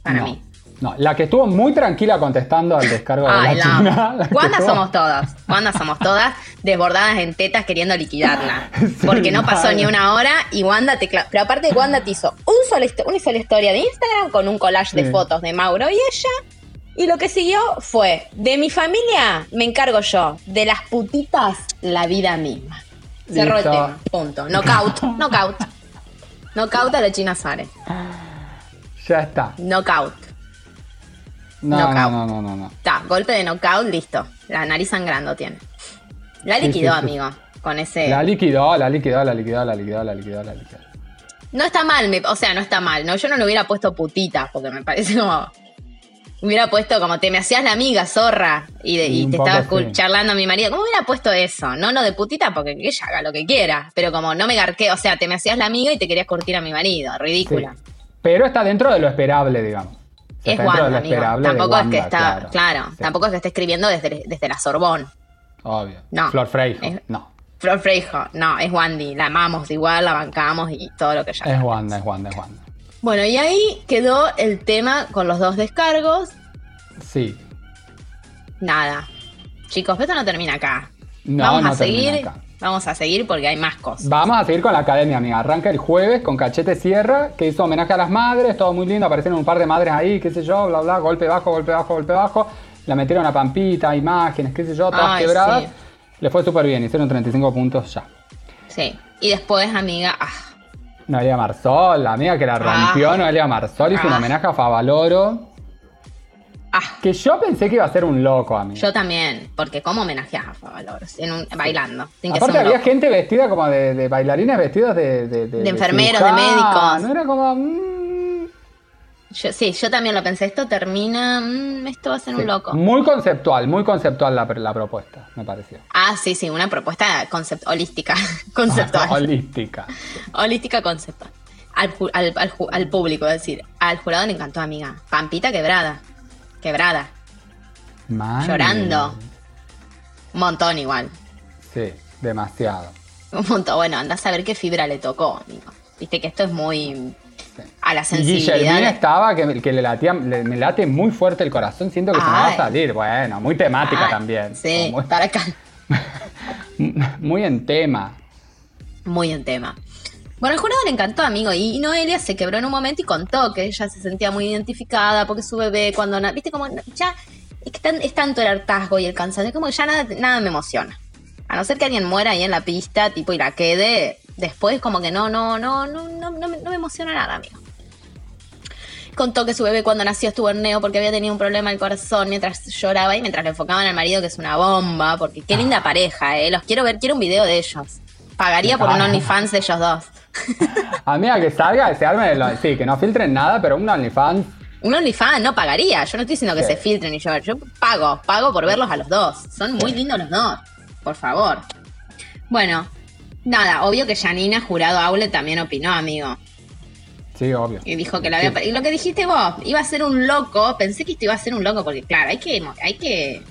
Para no. mí. No, la que estuvo muy tranquila contestando al descargo de la la China. estuvo- somos todas. Wanda somos todas desbordadas en tetas queriendo liquidarla. Porque no pasó ni una hora y Wanda te... Pero aparte Wanda te hizo un histo- una sola historia de Instagram con un collage de fotos de Mauro y ella. Y lo que siguió fue, de mi familia me encargo yo, de las putitas la vida misma. Cerró el tema, punto. Knockout, knockout. Knockout a la China Suárez. Ya está. Knockout. No, Knockout. no, no, no, no, no. Está, golpe de knockout, listo. La nariz sangrando tiene. La liquidó, sí, sí. amigo, con ese... La liquidó, la liquidó, la liquidó, la liquidó, la liquidó, la liquidó. No está mal, me- o sea, no está mal. No, yo no le hubiera puesto putita, porque me parece como. Hubiera puesto como te me hacías la amiga, zorra, y, de- Y te estaba sí. cul- charlando a mi marido. ¿Cómo hubiera puesto eso? No, no de putita, porque que ella haga lo que quiera. Pero como no me garqué, o sea, te me hacías la amiga y te querías curtir a mi marido. Ridícula. Sí. Pero está dentro de lo esperable, digamos. O sea, Es Wanda, amigo. Tampoco es que está, claro, Sí, tampoco es que esté escribiendo desde, desde la Sorbón. Obvio. No. Flor Freijo. Es- No. Flor Freijo, no, es Wandy. La amamos igual, la bancamos y todo lo que ya. Es Wanda, es Wanda, es Wanda. Bueno, y ahí quedó el tema con los dos descargos. Sí. Nada. Chicos, esto no termina acá. No, vamos no a termina seguir. acá. Vamos a seguir porque hay más cosas. Vamos a seguir con la academia, amiga. Arranca el jueves con Cachete Sierra, que hizo homenaje a las madres, todo muy lindo, aparecieron un par de madres ahí, qué sé yo, bla, bla, golpe bajo, golpe bajo, golpe bajo. La metieron a Pampita, imágenes, qué sé yo, todas Ay, quebradas. sí. Le fue súper bien, hicieron 35 puntos ya. Sí. Y después, amiga, ah, Noelia Marsol, la amiga que la rompió, Ah. Noelia Marsol, hizo un Ah. homenaje a Favaloro. Ah, Que yo pensé que iba a ser un loco, amiga. yo también, porque ¿cómo homenajeas a? En un, bailando, sin Aparte había gente vestida como de, de bailarines vestidos de... De, De enfermeros, de médicos. No era como... mm, Yo- sí, yo también lo pensé. Esto termina, mm, esto va a ser sí. un loco. Muy conceptual, muy conceptual la, la propuesta, me pareció. Ah, sí, sí, una propuesta concept holística, conceptual. Holística. holística conceptual. Al, al, al al público, es decir, al jurado le encantó, amiga. Pampita quebrada. Quebrada. Llorando. Un montón igual. Sí, demasiado. Un montón. Bueno, andás a ver qué fibra le tocó, amigo. Viste que esto es muy a la Y Guillermina sensibilidad. estaba que, que le latía, le- me late muy fuerte el corazón, siento que se me va a salir. Bueno, muy temática Ay, también. Sí, para acá. Muy, muy en tema. Muy en tema. Bueno, el jurado le encantó, amigo, y Noelia se quebró en un momento y contó que ella se sentía muy identificada porque su bebé cuando... Viste, como ya es, tan- es tanto el hartazgo y el cansancio, como que ya nada, nada me emociona. A no ser que alguien muera ahí en la pista, tipo, y la quede, después como que no, no, no, no, no, no, me- no me emociona nada, amigo. Contó que su bebé cuando nació estuvo en neo porque había tenido un problema al corazón mientras lloraba y mientras le enfocaban al marido que es una bomba, porque qué linda pareja, eh. Los quiero ver, quiero un video de ellos. Pagaría por un Ah. OnlyFans de ellos dos. Amiga, que salga, que se arme, lo- sí, que no filtren nada, pero un OnlyFans. Un OnlyFans no pagaría. Yo no estoy diciendo que Sí. se filtren y yo. Yo pago, pago por verlos a los dos. Son muy lindos los dos. Por favor. Bueno, nada, obvio que Janina, jurado Aule, también opinó, amigo. Sí, obvio. Y dijo que la había. Sí. Y lo que dijiste vos, iba a ser un loco. Pensé que esto iba a ser un loco, porque claro, hay que. Hay que.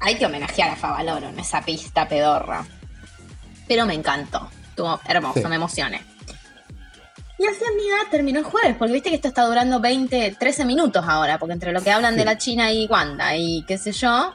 Hay que homenajear a Favaloro en esa pista pedorra. Pero me encantó. Estuvo hermoso, Sí. me emocioné. Y así, amiga, terminó el jueves, porque viste que esto está durando 20, 13 minutos ahora, porque entre lo que hablan Sí. de la China y Wanda y qué sé yo,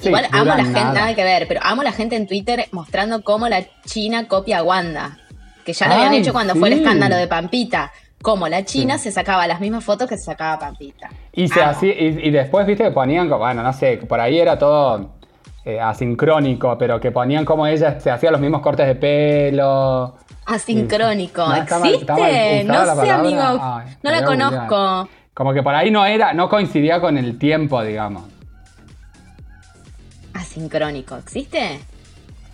Sí, igual amo la gente, nada. nada que ver, pero amo la gente en Twitter mostrando cómo la China copia a Wanda, que ya lo habían hecho cuando fue el escándalo de Pampita, como la China Sí. se sacaba las mismas fotos que se sacaba Pampita. Y, se hacía- y, y después, viste, que ponían, como- bueno, no sé, por ahí era todo eh, asincrónico, pero que ponían como ella se hacía los mismos cortes de pelo. Asincrónico, No, está mal- ¿existe? no sé, amigo, Ay, no la conozco. Como que por ahí no era, no coincidía con el tiempo, digamos. Asincrónico, ¿existe?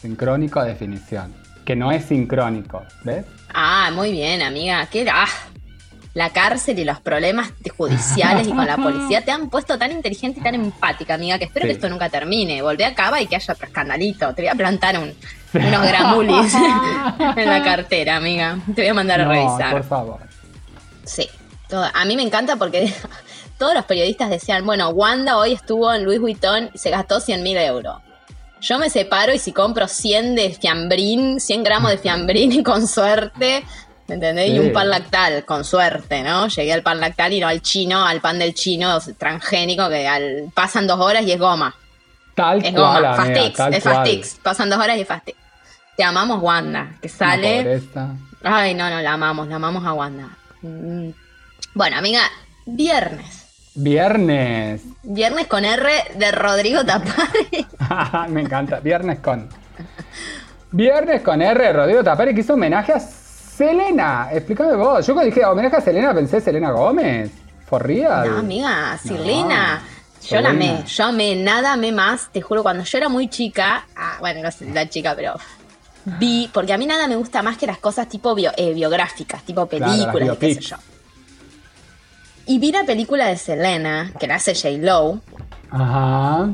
Sincrónico definición. Que no es sincrónico, ¿ves? Ah, muy bien, amiga. ¿Qué ah, la cárcel y los problemas judiciales y con la policía te han puesto tan inteligente y tan empática, amiga, que espero Sí. que esto nunca termine. Volvé a Cava y que haya otro escandalito. Te voy a plantar un- unos gramulis en la cartera, amiga. Te voy a mandar a revisar. por favor. Sí. todo- a mí me encanta porque todos los periodistas decían, bueno, Wanda hoy estuvo en Louis Vuitton y se gastó 100 mil euros. Yo me separo y si compro 100 de fiambrín, 100 gramos de fiambrín y con suerte, ¿me entendés? Y un pan lactal, con suerte, ¿no? Llegué al pan lactal y no al chino, al pan del chino transgénico que al, pasan dos horas y es goma. Tal Es cual, goma, Fastix, es. Fastix. Pasan dos horas y es Fastix. Te amamos, Wanda, que sale. Ay, no, no, la amamos, la amamos a Wanda. Mm. Bueno, amiga, viernes. Viernes. Viernes con R de Rodrigo Tapari. Me encanta. Viernes con. Viernes con R, Rodrigo Tapari, que hizo homenaje a Selena. Explícame vos. Yo cuando dije homenaje a Selena pensé Selena Gómez. For real. No, amiga, Selena. Yo la amé, yo amé, nada amé más, te juro, cuando yo era muy chica, ah, bueno, no sé la chica, pero vi, porque a mí nada me gusta más que las cosas tipo eh, biográficas, tipo películas, y qué sé yo. Y vi la película de Selena, que la hace J. Lowe. Ajá.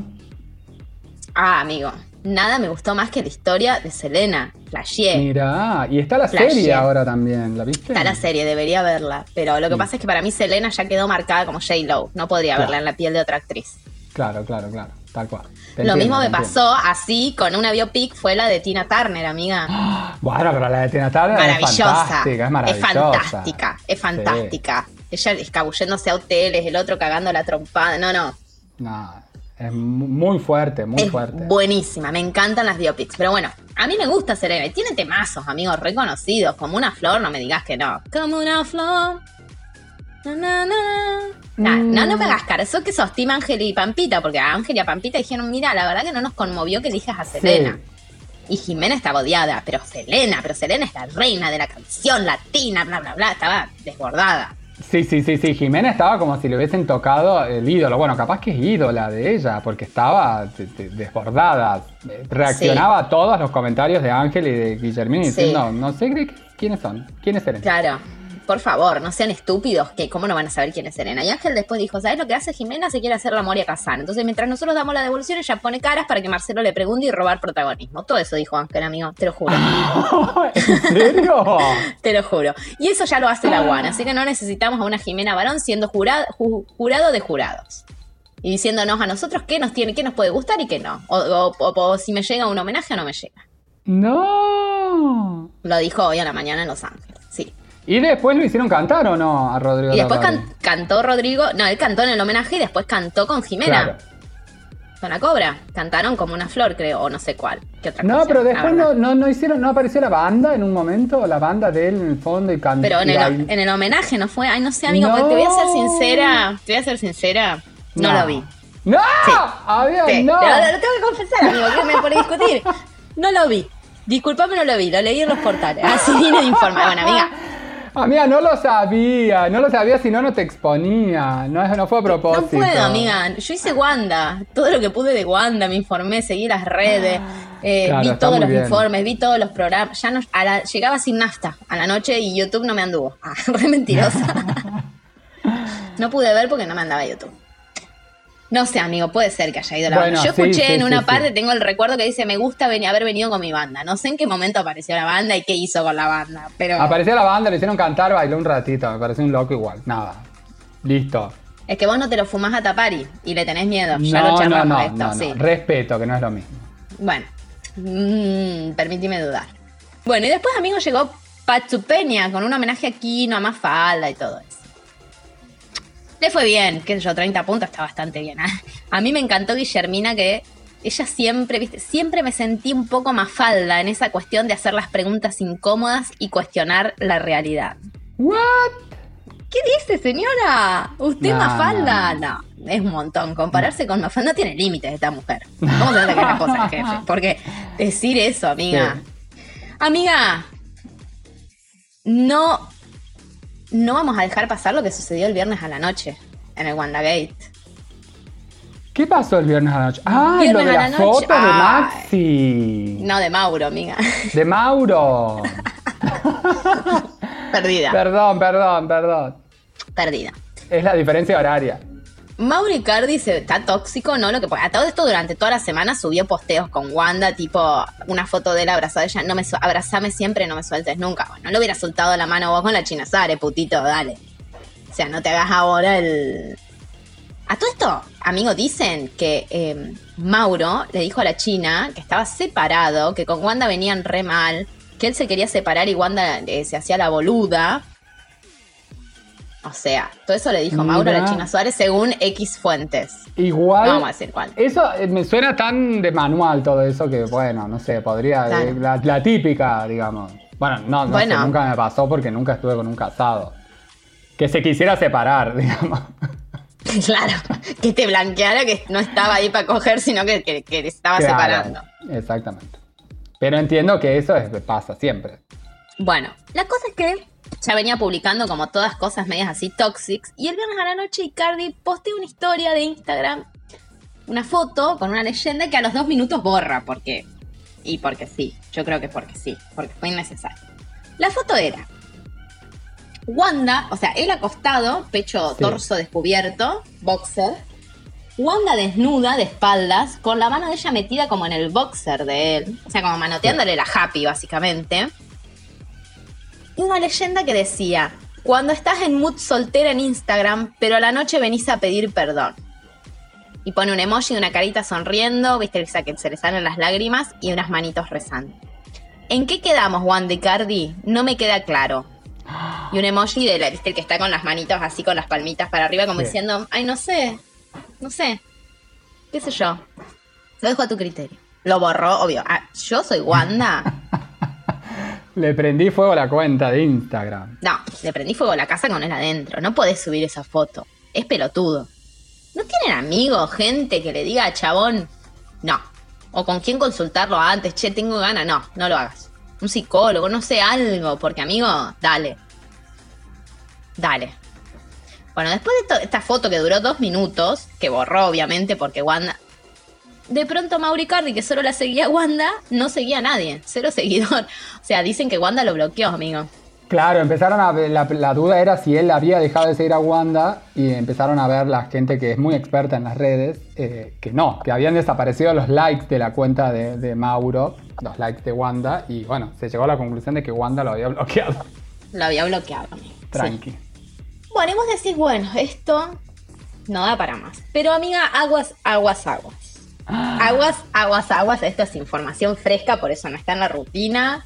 Ah, amigo, nada me gustó más que la historia de Selena. Flashié. Mira, y está la serie ahora también, ¿la viste? Está la serie, debería verla. Pero lo que pasa es que para mí Selena ya quedó marcada como J. Lowe. No podría verla en la piel de otra actriz. Claro, claro, claro. Tal cual. lo mismo me pasó así con una biopic, fue la de Tina Turner, amiga. Bueno, pero la de Tina Turner maravillosa. es Es fantástica, es fantástica. Ella escabulléndose a hoteles, el otro cagando la trompada. No, no. No, es muy fuerte, muy fuerte. Buenísima, me encantan las biopics. Pero bueno, a mí me gusta Serena tiene temazos, amigos, reconocidos. Como una flor, no me digas que no. Como una flor. No, no, me hagas cara. Eso que sos Team Ángel y Pampita, porque a Ángel y a Pampita dijeron, mira, la verdad que no nos conmovió que elijas a Selena. Y Jimena estaba odiada, pero Selena, pero Selena es la reina de la canción latina, bla, bla, bla, estaba desbordada. Sí, sí, sí, sí. Jimena estaba como si le hubiesen tocado el ídolo. Bueno, capaz que es ídola de ella, porque estaba desbordada. Reaccionaba a todos los comentarios de Ángel y de Guillermina diciendo, no sé quiénes son, quiénes eran. Claro por favor, no sean estúpidos, que cómo no van a saber quién es Serena. Y Ángel después dijo, ¿sabes lo que hace Jimena? Se quiere hacer la Moria Kazan. Entonces, mientras nosotros damos la devolución, ella pone caras para que Marcelo le pregunte y robar protagonismo. Todo eso dijo Ángel, amigo, te lo juro. ¿En serio? te lo juro. Y eso ya lo hace la Guana, así que no necesitamos a una Jimena Barón siendo jurado, jurado de jurados. Y diciéndonos a nosotros qué nos tiene, qué nos puede gustar y qué no. O, si me llega un homenaje o no me llega. No. Lo dijo hoy a la mañana en Los Ángeles. ¿Y después lo hicieron cantar o no a Rodrigo? Y después cantó Rodrigo, no, él cantó en el homenaje y después cantó con Jimena. Con la cobra. Cantaron como una flor, creo, o no sé cuál. no, pero después no, no, hicieron, no apareció la banda en un momento, la banda de él en el fondo y cantó. Pero en el, homenaje no fue, ay, no sé, amigo, te voy a ser sincera, te voy a ser sincera, no, lo vi. ¡No! A ver, no. Lo, tengo que confesar, amigo, que me por discutir. No lo vi. Disculpame, no lo vi, lo leí en los portales. Así viene de informar. Bueno, amiga, Amiga, no lo sabía, no lo sabía si no, no te exponía. No, no fue a propósito. No puedo, amiga. Yo hice Wanda. Todo lo que pude de Wanda, me informé, seguí las redes, eh, vi todos los informes, vi todos los programas. Ya no, llegaba sin nafta a la noche y YouTube no me anduvo. Ah, re mentirosa. no pude ver porque no me andaba YouTube. No sé, amigo, puede ser que haya ido la banda. Yo escuché en una parte, tengo el recuerdo que dice, me gusta haber venido con mi banda. No sé en qué momento apareció la banda y qué hizo con la banda, pero... Apareció la banda, le hicieron cantar, bailó un ratito, me pareció un loco igual. Nada, listo. Es que vos no te lo fumás a tapar y, le tenés miedo. Ya lo charlamos no, no, esto, sí. Respeto, que no es lo mismo. Bueno, mmm, permíteme dudar. Bueno, y después, amigo, llegó Pachu Peña con un homenaje a Kino, a Mafalda y todo eso. Le fue bien, qué sé yo, 30 puntos está bastante bien. ¿eh? A mí me encantó Guillermina que ella siempre, viste, siempre me sentí un poco más falda en esa cuestión de hacer las preguntas incómodas y cuestionar la realidad. ¿What? ¿Qué dice, señora? ¿Usted es Mafalda? No. es un montón. Compararse con Mafalda no tiene límites esta mujer. ¿Cómo se nota que es la esposa jefe? Porque decir eso, amiga. Amiga, no no vamos a dejar pasar lo que sucedió el viernes a la noche en el WandaGate. ¿Qué pasó el viernes a la noche? Ah, lo de la, foto de Maxi. No, de Mauro, amiga. De Mauro. Perdida. Perdón, perdón, perdón. Perdida. Es la diferencia horaria. Mauri Cardi se, está tóxico, ¿no? Lo que a todo esto durante toda la semana subió posteos con Wanda, tipo una foto de él abrazada ella, no me abrazame siempre, no me sueltes nunca. No le hubiera soltado la mano vos con la China Sare, putito, dale. O sea, no te hagas ahora el. A todo esto, amigos, dicen que em, Mauro le dijo a la China que estaba separado, que con Wanda venían re mal, que él se quería separar y Wanda eh, se hacía la boluda o sea, todo eso le dijo Mauro a la China Suárez según X fuentes. Igual. vamos a decir cuál. Eso eh, me suena tan de manual todo eso que, bueno, no sé, podría. La, la, típica, digamos. Bueno, no, no Bueno. sé, nunca me pasó porque nunca estuve con un casado. Que se quisiera separar, digamos. Claro, que te blanqueara que no estaba ahí para coger, sino que, que, que estaba Claro, separando. Exactamente. Pero entiendo que eso es- pasa siempre. Bueno, la cosa es que ya venía publicando como todas cosas medias así toxics. Y el viernes a la noche Icardi posteó una historia de Instagram, una foto con una leyenda que a los dos minutos borra, porque. Y porque sí, yo creo que porque sí, porque fue innecesario. La foto era Wanda, o sea, él acostado, pecho, Sí. torso descubierto, boxer. Wanda desnuda, de espaldas, con la mano de ella metida como en el boxer de él. O sea, como manoteándole la happy, básicamente. Una leyenda que decía, cuando estás en mood soltera en Instagram, pero a la noche venís a pedir perdón. Y pone un emoji de una carita sonriendo, viste que se le salen las lágrimas y unas manitos rezando. ¿En qué quedamos, Wanda y Cardi? No me queda claro. Y un emoji de la, viste, el que está con las manitos así, con las palmitas para arriba, como Sí. diciendo, ay, no sé, no sé, qué sé yo. Lo dejo a tu criterio. Lo borró, obvio. Ah, yo soy Wanda. Le prendí fuego a la cuenta de Instagram. No, le prendí fuego a la casa con él adentro. No podés subir esa foto. Es pelotudo. ¿No tienen amigos, gente que le diga chabón? No. O con quién consultarlo antes. Che, tengo ganas. No, no lo hagas. Un psicólogo, no sé, algo. Porque, amigo, dale. Dale. Bueno, después de esta foto que duró dos minutos, que borró obviamente porque Wanda... De pronto Mauri Cardi, que solo la seguía Wanda, no seguía a nadie. Cero seguidor. O sea, dicen que Wanda lo bloqueó, amigo. Claro, empezaron a ver, la, la duda era si él había dejado de seguir a Wanda y empezaron a ver la gente que es muy experta en las redes, eh, que no, que habían desaparecido los likes de la cuenta de, de Mauro, los likes de Wanda, y bueno, se llegó a la conclusión de que Wanda lo había bloqueado. Lo había bloqueado, amigo. Sí. Tranqui. Bueno, y vos decís, bueno, esto no da para más. Pero amiga, aguas, aguas, aguas. Aguas, aguas, aguas. Esto es información fresca, por eso no está en la rutina.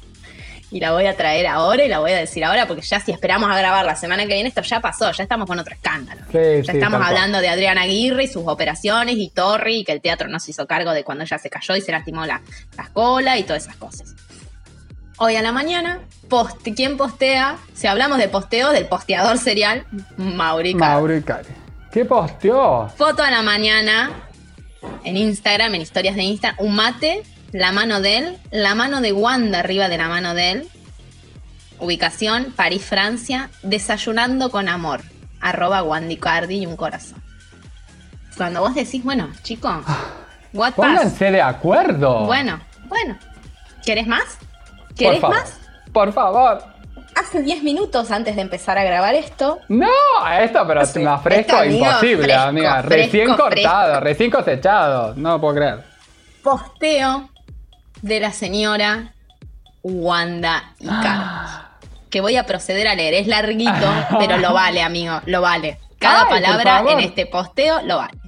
Y la voy a traer ahora y la voy a decir ahora, porque ya si esperamos a grabar la semana que viene, esto ya pasó, ya estamos con otro escándalo. Sí, ya sí, estamos cual. hablando de Adriana Aguirre y sus operaciones y Torri, y que el teatro no se hizo cargo de cuando ella se cayó y se lastimó la, la cola y todas esas cosas. Hoy a la mañana, post, ¿quién postea? Si hablamos de posteo, del posteador serial, Mauri Icari. ¿Qué posteó? Foto a la mañana en Instagram, en historias de Instagram, un mate, la mano de él, la mano de Wanda arriba de la mano de él. Ubicación, París, Francia, desayunando con amor. Arroba Wandy Cardi y un corazón. Cuando vos decís, bueno, chico, what pass? Pónganse de acuerdo. Bueno, bueno. ¿Querés más? ¿Querés más? Por favor. Hace 10 minutos antes de empezar a grabar esto, No, esto, pero Sí, más fresco, esto, amigo, imposible, fresco, amiga. Recién fresco. cortado, recién cosechado. No lo puedo creer. posteo de la señora Wanda Icardi. Que voy a proceder a leer. Es larguito, pero lo vale, amigo. Lo vale. Cada Ay, palabra en este posteo lo vale.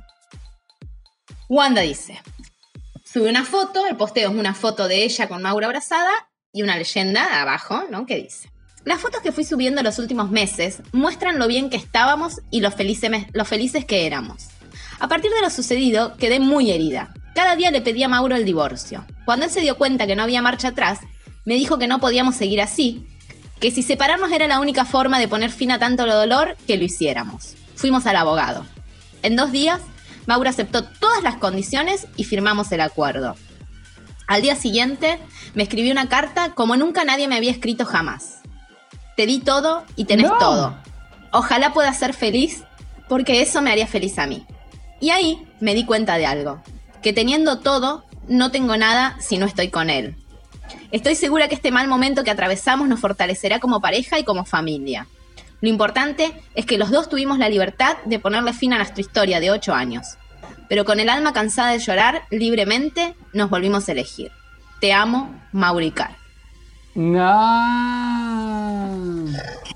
Wanda dice: Sube una foto. El posteo es una foto de ella con Mauro abrazada y una leyenda abajo, ¿no? Que dice: Las fotos que fui subiendo los últimos meses muestran lo bien que estábamos y lo felices, lo felices que éramos. A partir de lo sucedido, quedé muy herida. Cada día le pedí a Mauro el divorcio. Cuando él se dio cuenta que no había marcha atrás, me dijo que no podíamos seguir así, que si separarnos era la única forma de poner fin a tanto dolor, que lo hiciéramos. Fuimos al abogado. En dos días, Mauro aceptó todas las condiciones y firmamos el acuerdo. Al día siguiente, me escribió una carta como nunca nadie me había escrito jamás. Te di todo y tenés No. todo. Ojalá puedas ser feliz, porque eso me haría feliz a mí. Y ahí me di cuenta de algo, que teniendo todo, no tengo nada si no estoy con él. Estoy segura que este mal momento que atravesamos nos fortalecerá como pareja y como familia. Lo importante es que los dos tuvimos la libertad de ponerle fin a nuestra historia de ocho años. Pero con el alma cansada de llorar libremente, nos volvimos a elegir. Te amo, Mauricar. No.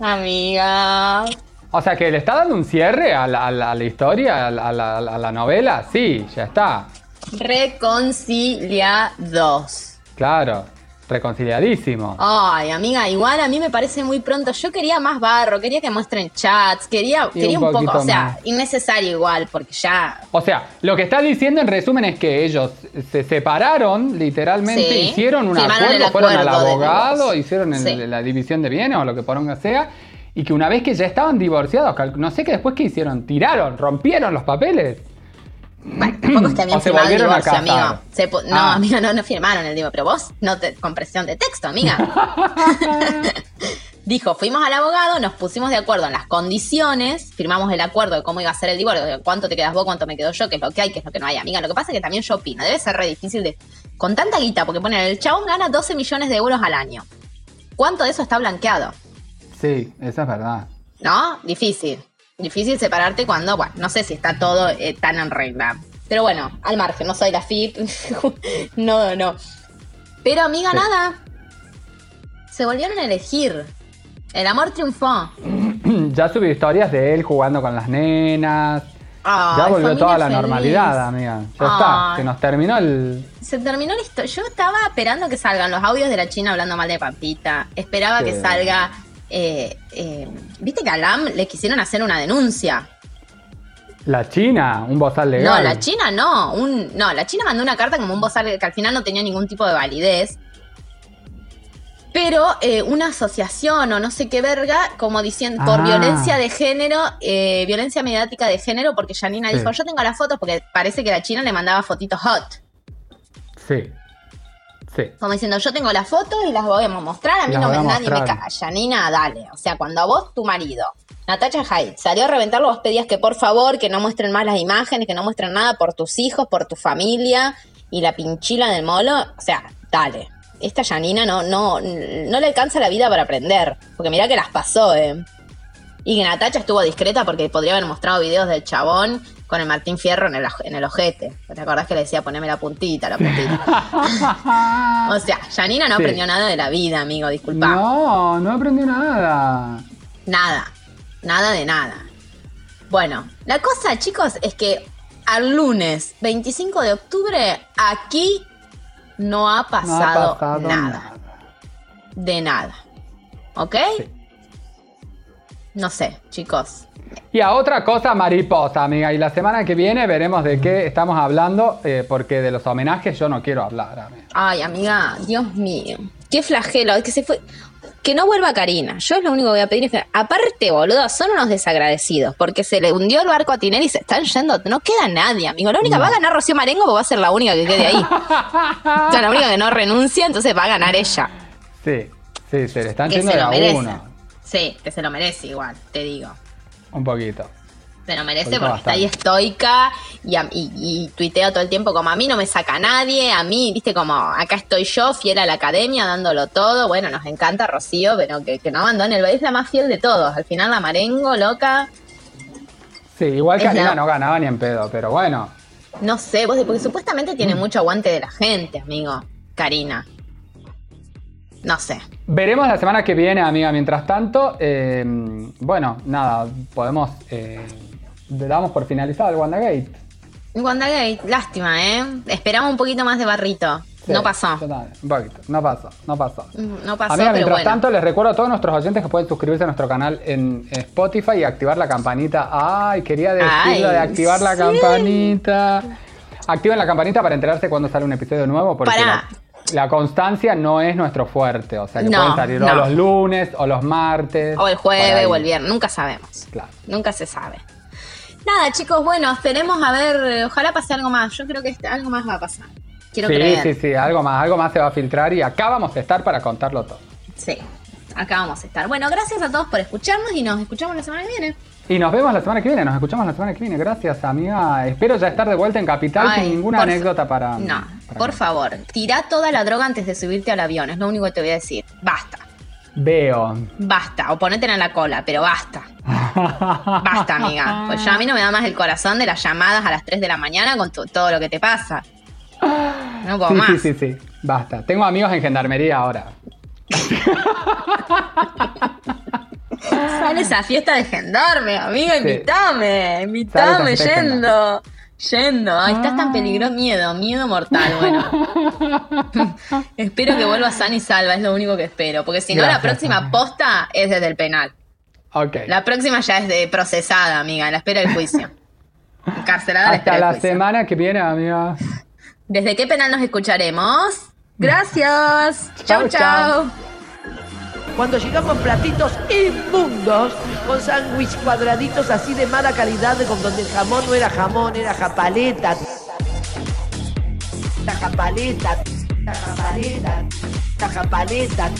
Amiga. O sea que le está dando un cierre a la, a la- a la historia, a la, a la- a la novela. Sí, ya está. Reconciliados. Claro. Reconciliadísimos. Ay, amiga, igual a mí me parece muy pronto. Yo quería más barro, quería que muestren chats, quería, quería un un, poco, o sea, innecesario igual, porque ya. O sea, lo que está diciendo en resumen es que ellos se separaron, literalmente, Sí. hicieron un acuerdo, fueron al abogado, hicieron el- Sí. la división de bienes o lo que poronga sea, y que una vez que ya estaban divorciados, no sé qué después que hicieron, tiraron, rompieron los papeles. Bueno, tampoco es que habían firmado el divorcio, amigo. Se no, Ah. amiga, no, no firmaron el divorcio, pero vos no te, con presión de texto, amiga. Dijo, fuimos al abogado, nos pusimos de acuerdo en las condiciones, firmamos el acuerdo de cómo iba a ser el divorcio, de cuánto te quedas vos, cuánto me quedo yo, qué es lo que hay, qué es lo que no hay, amiga. Lo que pasa es que también yo opino, debe ser re difícil de. Con tanta guita, porque ponen, el chabón gana 12 millones de euros al año. ¿Cuánto de eso está blanqueado? Sí, eso es verdad. ¿No? Difícil. Difícil separarte cuando, bueno, no sé si está todo eh, tan en regla. Pero bueno, al margen, no soy la FIP. no, no. Pero amiga, Sí. nada. Se volvieron a elegir. El amor triunfó. ya subí historias de él jugando con las nenas. Ay, ya volvió toda la feliz. normalidad, amiga. Ya está, se nos terminó el... Se terminó la historia. Yo estaba esperando que salgan los audios de la China hablando mal de Pampita. Esperaba Sí. que salga. Eh, eh, Viste que a Lam le quisieron hacer una denuncia. La China, un bozal legal. No, la China no. Un, no, la China mandó una carta como un bozal que al final no tenía ningún tipo de validez. Pero eh, una asociación o no sé qué verga, como diciendo, por Ah. violencia de género, violencia mediática de género, porque Janina Sí. dijo, yo tengo las fotos, porque parece que la China le mandaba fotitos hot. Sí. Sí. Como diciendo, yo tengo las fotos y las voy a mostrar, a mí Las no me nadie me mostrar. caga. Janina, dale. O sea, cuando a vos, tu marido, Natacha Hyde, salió a reventarlo, vos pedías que por favor, que no muestren más las imágenes, que no muestren nada por tus hijos, por tu familia y la pinchila del molo. O sea, dale. Esta Janina no, no, no le alcanza la vida para aprender. Porque mirá que las pasó, eh. Y que Natacha estuvo discreta porque podría haber mostrado videos del chabón con el Martín Fierro en el, aj- en el ojete. ¿Te acordás que le decía poneme la puntita, la puntita? O sea, Janina no Sí. aprendió nada de la vida, amigo, disculpa. No, no aprendió nada. Nada. Nada de nada. Bueno, la cosa, chicos, es que al lunes 25 de octubre aquí no ha No pasado, ha pasado nada. nada. De nada. ¿Ok? Sí. No sé, chicos. Y a otra cosa mariposa, amiga. Y la semana que viene veremos de qué estamos hablando, eh, porque de los homenajes yo no quiero hablar, amiga. Ay, amiga, Dios mío. Qué flagelo. Es que se fue. Que no vuelva Karina. Yo lo único que voy a pedir es que, aparte, boludo, son unos desagradecidos. Porque se le hundió el barco a Tinelli y se están yendo. No queda nadie, amigo. La única va a ganar Rocío Marengo porque va a ser la única que quede ahí. o sea, la única que no renuncia, entonces va a ganar ella. Sí, sí, se le están Que yendo de lo a merece. uno. Sí, que se lo merece igual, te digo. Un poquito. Se lo merece porque está ahí estoica y, a- y, y tuitea todo el tiempo como a mí no me saca nadie, a mí, viste, como acá estoy yo, fiel a la academia, dándolo todo. Bueno, nos encanta Rocío, pero que, que no abandone el es la más fiel de todos. Al final la marengo, loca, Sí, igual Karina la- no ganaba ni en pedo, pero bueno. no sé, vos, porque supuestamente tiene Mm. mucho aguante de la gente, amigo, Karina. No sé. Veremos la semana que viene, amiga. Mientras tanto, eh, bueno, nada, podemos. Eh, damos por finalizado el WandaGate. WandaGate, lástima, ¿eh? Esperamos un poquito más de barrito. Sí, no pasó. Un poquito. No pasó, no pasó. No pasó, Amiga, pero mientras bueno. tanto, les recuerdo a todos nuestros oyentes que pueden suscribirse a nuestro canal en Spotify y activar la campanita. Ay, quería decirlo Ay, de activar la campanita. Activen la campanita para enterarse cuando sale un episodio nuevo, porque Pará. la, la constancia no es nuestro fuerte. O sea, que No, pueden salir o no. los lunes o los martes. O el jueves o el viernes, nunca sabemos. Claro. Nunca se sabe. Nada, chicos, bueno, esperemos a ver, ojalá pase algo más. Yo creo que este- algo más va a pasar. Quiero Sí, creer. sí, sí, algo más, algo más se va a filtrar y acá vamos a estar para contarlo todo. Sí, acá vamos a estar. Bueno, gracias a todos por escucharnos y nos escuchamos la semana que viene. Y nos vemos la semana que viene, nos escuchamos la semana que viene. Gracias, amiga. Espero ya estar de vuelta en Capital Ay, sin ninguna anécdota para. No, por favor, tirá toda la droga antes de subirte al avión, es lo único que te voy a decir. Basta, Veo. basta, o ponete en la cola, pero basta. Basta, amiga. Pues ya a mí no me da más el corazón de las llamadas a las 3 de la mañana con to- todo lo que te pasa. No puedo Sí, más. sí, sí, sí. Basta. Tengo amigos en gendarmería ahora. Sale esa fiesta de gendarme, amiga, Sí. invítame, Sale invítame yendo. Yendo, estás tan peligroso, miedo, miedo mortal, bueno. espero que vuelva sana y salva, es lo único que espero, porque si no la próxima amiga. posta es desde el penal. Ok. La próxima ya es de procesada, amiga, la espera del juicio. Encarcelada la Hasta la juicio. semana que viene, amiga. ¿Desde qué penal nos escucharemos? Gracias. Chau, Chau, chau. Cuando llegamos platitos inmundos, con sándwich cuadraditos así de mala calidad, con donde el jamón no era jamón, era japaleta. La japaleta, la japaleta, la japaleta.